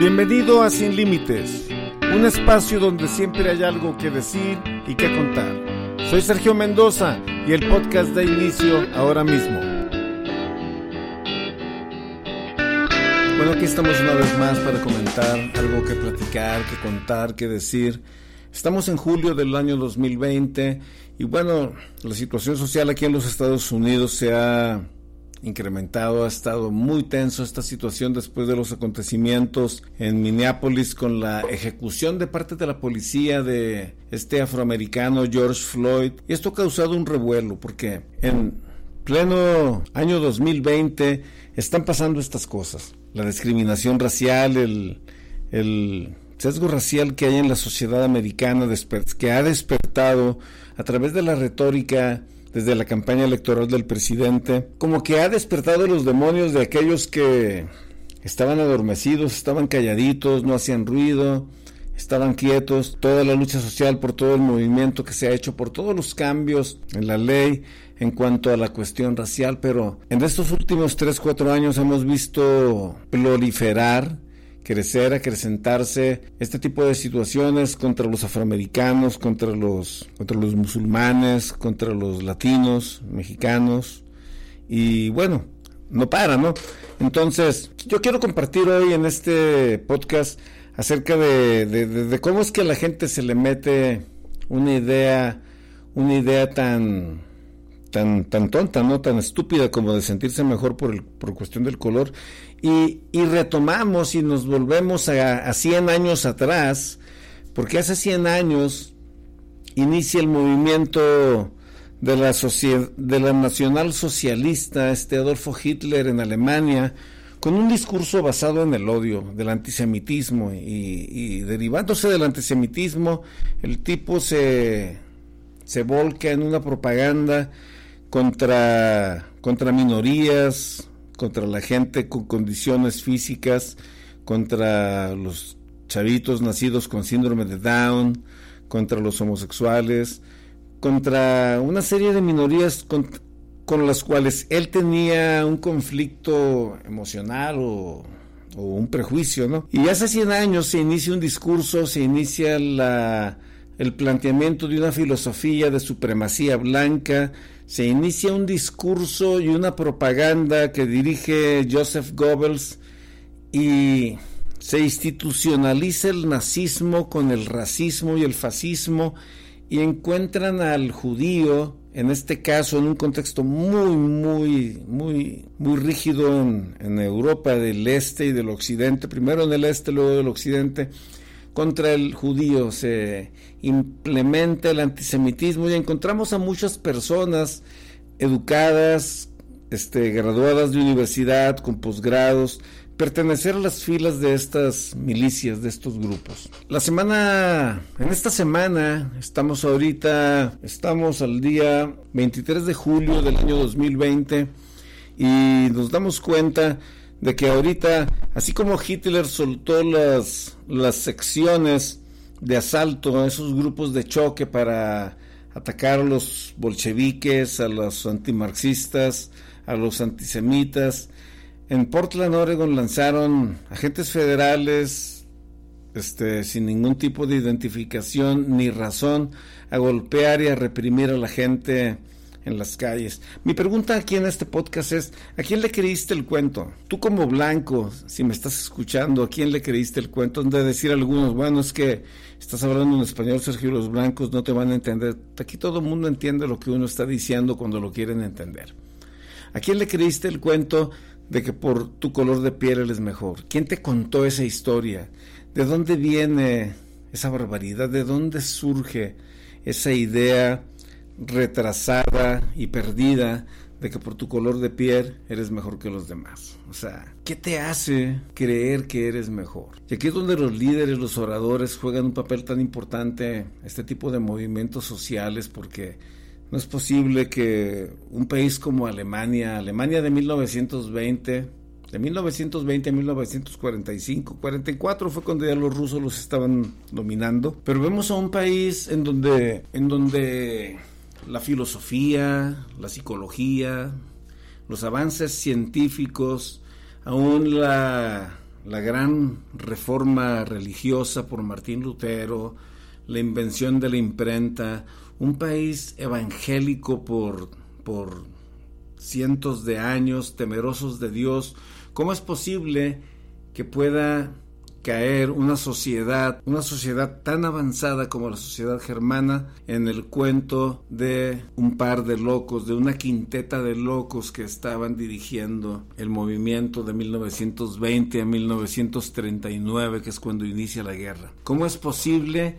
Bienvenido a Sin Límites, un espacio donde siempre hay algo que decir y que contar. Soy Sergio Mendoza y el podcast da inicio ahora mismo. Bueno, aquí estamos una vez más para comentar algo que platicar, que contar, que decir. Estamos en julio del año 2020 y bueno, la situación social aquí en los Estados Unidos se ha incrementado, ha estado muy tenso esta situación después de los acontecimientos en Minneapolis con la ejecución de parte de la policía de este afroamericano George Floyd. Y esto ha causado un revuelo porque en pleno año 2020 están pasando estas cosas. La discriminación racial, el, el sesgo racial que hay en la sociedad americana que ha despertado a través de la retórica desde la campaña electoral del presidente, como que ha despertado los demonios de aquellos que estaban adormecidos, estaban calladitos, no hacían ruido, estaban quietos, toda la lucha social por todo el movimiento que se ha hecho, por todos los cambios en la ley en cuanto a la cuestión racial, pero en estos últimos 3, 4 años hemos visto proliferar crecer, acrecentarse este tipo de situaciones contra los afroamericanos, contra los, contra los musulmanes, contra los latinos, mexicanos. Y bueno, no para, ¿no? Entonces, yo quiero compartir hoy en este podcast acerca de, de cómo es que a la gente se le mete una idea, una idea tan tan, tan tonta, no tan estúpida como de sentirse mejor por, el, por cuestión del color. Y, y retomamos y nos volvemos a, a 100 años atrás, porque hace 100 años inicia el movimiento de la, de la nacional socialista, este Adolfo Hitler en Alemania, con un discurso basado en el odio, del antisemitismo, y, y derivándose del antisemitismo, el tipo se, se volca en una propaganda contra, contra minorías, contra la gente con condiciones físicas, contra los chavitos nacidos con síndrome de Down, contra los homosexuales, contra una serie de minorías con, las cuales él tenía un conflicto emocional o, o, un prejuicio, ¿no? Y hace 100 años se inicia un discurso, se inicia la, el planteamiento de una filosofía de supremacía blanca, se inicia un discurso y una propaganda que dirige Joseph Goebbels y se institucionaliza el nazismo con el racismo y el fascismo y encuentran al judío en este caso en un contexto muy muy muy muy rígido en, en Europa del este y del occidente primero en el este luego del occidente contra el judío, se implementa el antisemitismo y encontramos a muchas personas educadas, este, graduadas de universidad, con posgrados, pertenecer a las filas de estas milicias, de estos grupos. La semana, en esta semana, estamos ahorita, estamos al día 23 de julio del año 2020 y nos damos cuenta de que ahorita, así como Hitler soltó las, las secciones de asalto esos grupos de choque para atacar a los bolcheviques, a los antimarxistas, a los antisemitas, en Portland, Oregon lanzaron agentes federales este, sin ningún tipo de identificación ni razón a golpear y a reprimir a la gente en las calles. Mi pregunta aquí en este podcast es, ¿a quién le creíste el cuento? Tú como blanco, si me estás escuchando, ¿a quién le creíste el cuento? De decir algunos, bueno, es que estás hablando en español, Sergio, los blancos no te van a entender. Aquí todo el mundo entiende lo que uno está diciendo cuando lo quieren entender. ¿A quién le creíste el cuento de que por tu color de piel eres mejor? ¿Quién te contó esa historia? ¿De dónde viene esa barbaridad? ¿De dónde surge esa idea retrasada y perdida de que por tu color de piel eres mejor que los demás. O sea, ¿qué te hace creer que eres mejor? Y aquí es donde los líderes, los oradores juegan un papel tan importante, este tipo de movimientos sociales, porque no es posible que un país como Alemania, Alemania de 1920, de 1920 a 1945, 44 fue cuando ya los rusos los estaban dominando, pero vemos a un país en donde, en donde la filosofía, la psicología, los avances científicos, aún la, la gran reforma religiosa por Martín Lutero, la invención de la imprenta, un país evangélico por, por cientos de años, temerosos de Dios, ¿cómo es posible que pueda caer una sociedad, una sociedad tan avanzada como la sociedad germana, en el cuento de un par de locos, de una quinteta de locos que estaban dirigiendo el movimiento de 1920 a 1939, que es cuando inicia la guerra. ¿Cómo es posible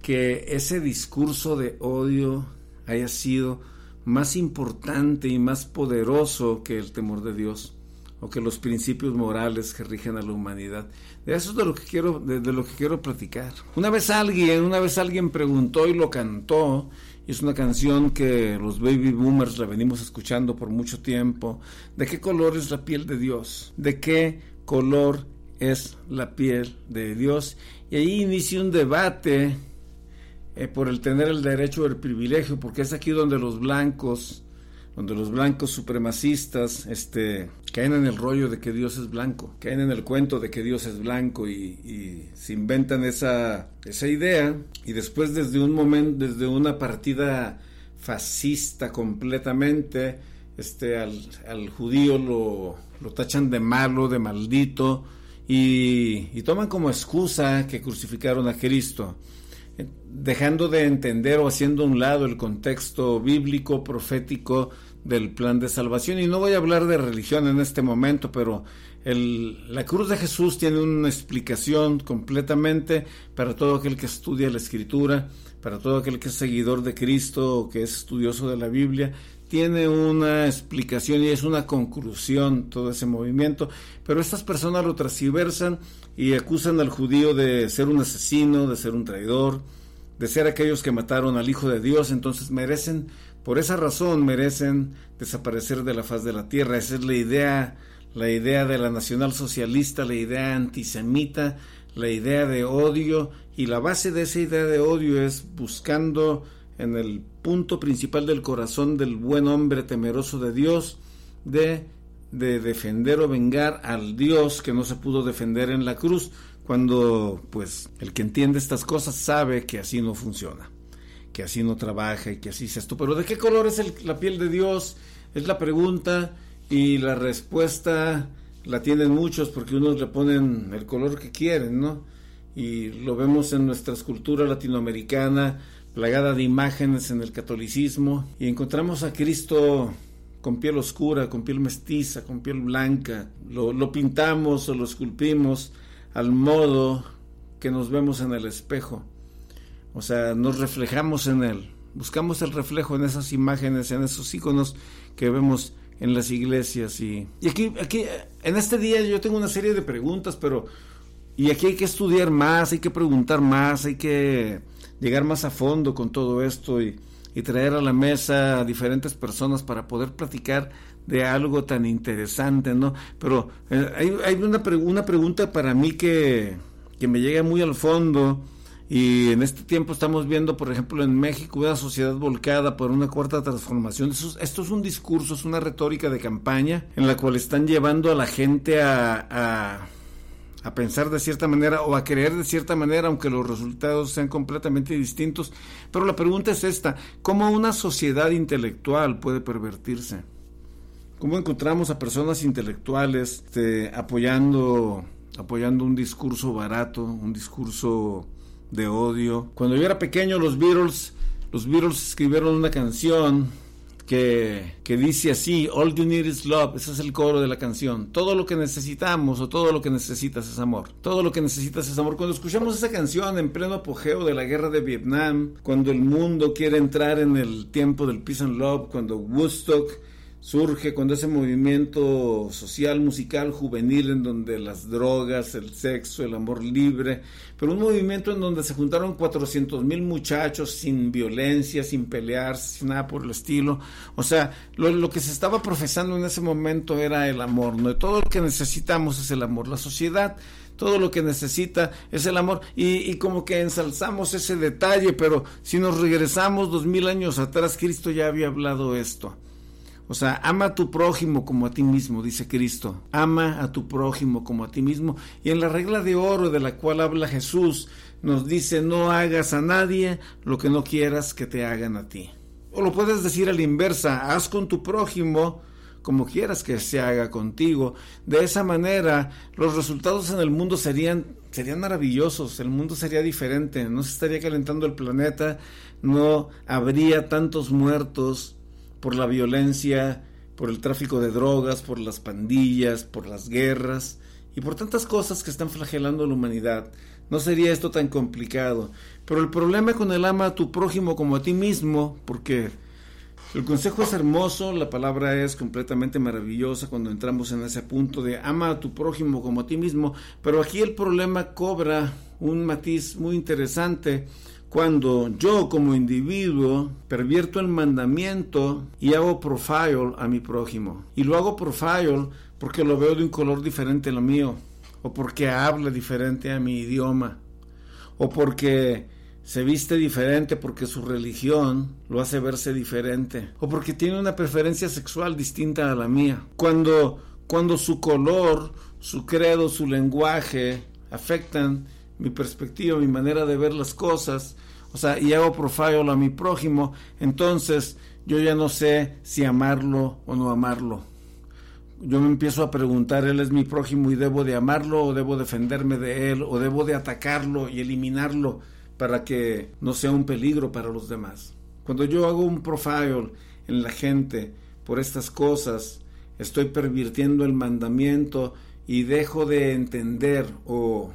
que ese discurso de odio haya sido más importante y más poderoso que el temor de Dios? O que los principios morales que rigen a la humanidad. De eso es de lo que quiero, de, lo que quiero platicar. Una vez alguien, una vez alguien preguntó y lo cantó, y es una canción que los baby boomers la venimos escuchando por mucho tiempo. ¿De qué color es la piel de Dios? ¿De qué color es la piel de Dios? Y ahí inicia un debate eh, por el tener el derecho o el privilegio, porque es aquí donde los blancos donde los blancos supremacistas este, caen en el rollo de que Dios es blanco, caen en el cuento de que Dios es blanco y, se inventan esa, esa idea. Y después desde un momento, desde una partida fascista completamente, este, al, al judío lo, lo, tachan de malo, de maldito y, y toman como excusa que crucificaron a Cristo dejando de entender o haciendo a un lado el contexto bíblico, profético del plan de salvación. Y no voy a hablar de religión en este momento, pero la cruz de Jesús tiene una explicación completamente para todo aquel que estudia la escritura, para todo aquel que es seguidor de Cristo o que es estudioso de la Biblia. Tiene una explicación y es una conclusión todo ese movimiento, pero estas personas lo transversan y acusan al judío de ser un asesino, de ser un traidor, de ser aquellos que mataron al Hijo de Dios, entonces merecen, por esa razón merecen desaparecer de la faz de la tierra. Esa es la idea, la idea de la nacionalsocialista, la idea antisemita, la idea de odio, y la base de esa idea de odio es buscando en el punto principal del corazón del buen hombre temeroso de Dios, de de defender o vengar al Dios que no se pudo defender en la cruz, cuando pues el que entiende estas cosas sabe que así no funciona, que así no trabaja y que así es esto. Pero ¿de qué color es la piel de Dios? Es la pregunta y la respuesta la tienen muchos porque unos le ponen el color que quieren, ¿no? Y lo vemos en nuestra escultura latinoamericana, plagada de imágenes en el catolicismo, y encontramos a Cristo con piel oscura, con piel mestiza, con piel blanca. Lo, pintamos o lo esculpimos al modo que nos vemos en el espejo. O sea, nos reflejamos en él. Buscamos el reflejo en esas imágenes, en esos iconos que vemos en las iglesias. Y, y aquí, aquí, en este día yo tengo una serie de preguntas, pero... Y aquí hay que estudiar más, hay que preguntar más, hay que llegar más a fondo con todo esto y y traer a la mesa a diferentes personas para poder platicar de algo tan interesante, ¿no? Pero eh, hay, hay una, una pregunta para mí que, que me llega muy al fondo y en este tiempo estamos viendo, por ejemplo, en México una sociedad volcada por una cuarta transformación. Esto, es un discurso, es una retórica de campaña en la cual están llevando a la gente a a pensar de cierta manera o a creer de cierta manera, aunque los resultados sean completamente distintos. Pero la pregunta es esta, ¿cómo una sociedad intelectual puede pervertirse? ¿Cómo encontramos a personas intelectuales este, apoyando, apoyando un discurso barato, un discurso de odio? Cuando yo era pequeño, los Beatles, los Beatles escribieron una canción que, dice así, All you need is love, ese es el coro de la canción. Todo lo que necesitamos o todo lo que necesitas es amor. Todo lo que necesitas es amor. Cuando escuchamos esa canción en pleno apogeo de la guerra de Vietnam, cuando el mundo quiere entrar en el tiempo del peace and love, cuando Woodstock surge cuando ese movimiento social, musical, juvenil, en donde las drogas, el sexo, el amor libre, pero un movimiento en donde se juntaron 400 mil muchachos sin violencia, sin pelear, sin nada por el estilo. O sea, lo, que se estaba profesando en ese momento era el amor, ¿no? Todo lo que necesitamos es el amor. La sociedad todo lo que necesita es el amor y, y, como que ensalzamos ese detalle, pero si nos regresamos dos mil años atrás, Cristo ya había hablado esto. O sea, ama a tu prójimo como a ti mismo, dice Cristo. Ama a tu prójimo como a ti mismo. Y en la regla de oro de la cual habla Jesús, nos dice, no hagas a nadie lo que no quieras que te hagan a ti. O lo puedes decir a la inversa, haz con tu prójimo como quieras que se haga contigo. De esa manera, los resultados en el mundo serían, serían maravillosos, el mundo sería diferente, no se estaría calentando el planeta, no habría tantos muertos, por la violencia, por el tráfico de drogas, por las pandillas, por las guerras y por tantas cosas que están flagelando a la humanidad. No sería esto tan complicado. Pero el problema con el ama a tu prójimo como a ti mismo, porque el consejo es hermoso, la palabra es completamente maravillosa cuando entramos en ese punto de ama a tu prójimo como a ti mismo, pero aquí el problema cobra un matiz muy interesante cuando yo como individuo pervierto el mandamiento y hago profile a mi prójimo. Y lo hago profile porque lo veo de un color diferente a lo mío, o porque habla diferente a mi idioma, o porque se viste diferente porque su religión lo hace verse diferente, o porque tiene una preferencia sexual distinta a la mía. Cuando, cuando su color, su credo, su lenguaje afectan mi perspectiva, mi manera de ver las cosas, o sea, y hago profile a mi prójimo, entonces yo ya no sé si amarlo o no amarlo. Yo me empiezo a preguntar, él es mi prójimo y debo de amarlo o debo defenderme de él o debo de atacarlo y eliminarlo para que no sea un peligro para los demás. Cuando yo hago un profile en la gente por estas cosas, estoy pervirtiendo el mandamiento y dejo de entender o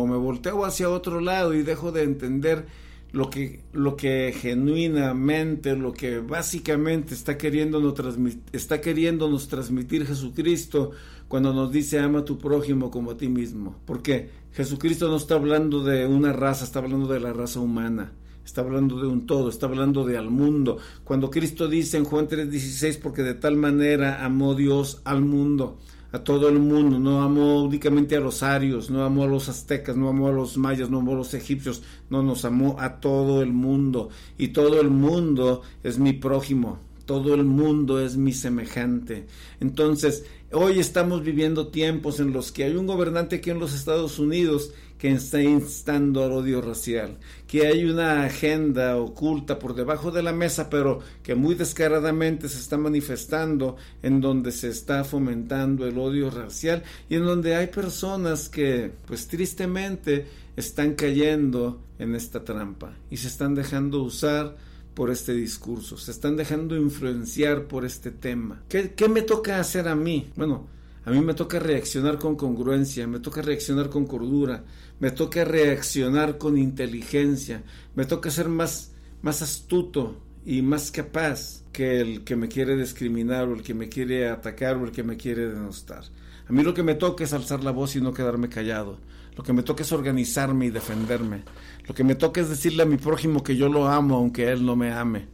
o me volteo hacia otro lado y dejo de entender lo que, lo que genuinamente, lo que básicamente está queriéndonos, transmitir, está transmitir Jesucristo cuando nos dice ama a tu prójimo como a ti mismo. Porque Jesucristo no está hablando de una raza, está hablando de la raza humana. Está hablando de un todo, está hablando de al mundo. Cuando Cristo dice en Juan 3:16, porque de tal manera amó Dios al mundo, a todo el mundo, no amó únicamente a los arios, no amó a los aztecas, no amó a los mayas, no amó a los egipcios, no nos amó a todo el mundo y todo el mundo es mi prójimo, todo el mundo es mi semejante. Entonces, hoy estamos viviendo tiempos en los que hay un gobernante aquí en los Estados Unidos que está instando al odio racial, que hay una agenda oculta por debajo de la mesa, pero que muy descaradamente se está manifestando en donde se está fomentando el odio racial y en donde hay personas que, pues tristemente, están cayendo en esta trampa y se están dejando usar por este discurso, se están dejando influenciar por este tema. ¿Qué, me toca hacer a mí? Bueno, a mí me toca reaccionar con congruencia, me toca reaccionar con cordura, me toca reaccionar con inteligencia, me toca ser más, más astuto y más capaz que el que me quiere discriminar o el que me quiere atacar o el que me quiere denostar. A mí lo que me toca es alzar la voz y no quedarme callado. Lo que me toca es organizarme y defenderme. Lo que me toca es decirle a mi prójimo que yo lo amo aunque él no me ame.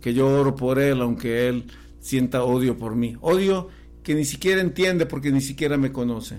Que yo oro por él aunque él sienta odio por mí. Odio que ni siquiera entiende porque ni siquiera me conoce.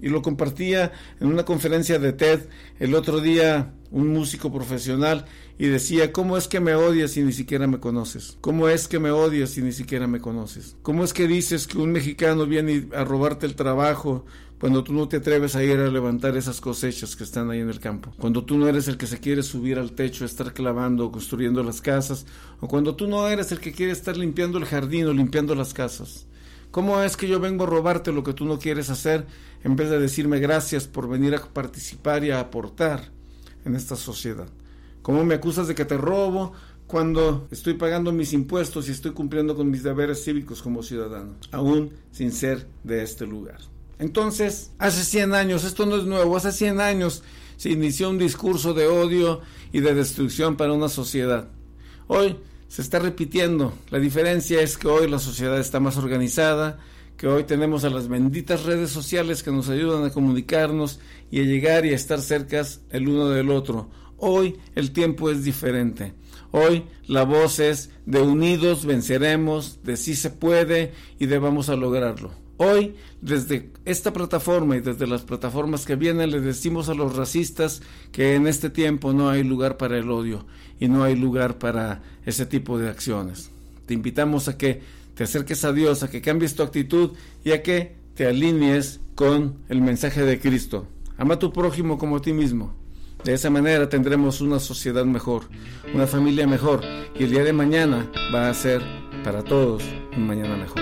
Y lo compartía en una conferencia de TED el otro día un músico profesional y decía, ¿cómo es que me odias si ni siquiera me conoces? ¿Cómo es que me odias si ni siquiera me conoces? ¿Cómo es que dices que un mexicano viene a robarte el trabajo cuando tú no te atreves a ir a levantar esas cosechas que están ahí en el campo? Cuando tú no eres el que se quiere subir al techo, estar clavando o construyendo las casas, o cuando tú no eres el que quiere estar limpiando el jardín o limpiando las casas. ¿Cómo es que yo vengo a robarte lo que tú no quieres hacer en vez de decirme gracias por venir a participar y a aportar en esta sociedad? ¿Cómo me acusas de que te robo cuando estoy pagando mis impuestos y estoy cumpliendo con mis deberes cívicos como ciudadano, aún sin ser de este lugar? Entonces, hace 100 años, esto no es nuevo, hace 100 años se inició un discurso de odio y de destrucción para una sociedad. Hoy se está repitiendo. La diferencia es que hoy la sociedad está más organizada, que hoy tenemos a las benditas redes sociales que nos ayudan a comunicarnos y a llegar y a estar cercas el uno del otro. Hoy el tiempo es diferente. Hoy la voz es de unidos venceremos, de sí se puede y de vamos a lograrlo. Hoy, desde esta plataforma y desde las plataformas que vienen, le decimos a los racistas que en este tiempo no hay lugar para el odio y no hay lugar para ese tipo de acciones. Te invitamos a que te acerques a Dios, a que cambies tu actitud y a que te alinees con el mensaje de Cristo. Ama a tu prójimo como a ti mismo. De esa manera tendremos una sociedad mejor, una familia mejor y el día de mañana va a ser para todos un mañana mejor.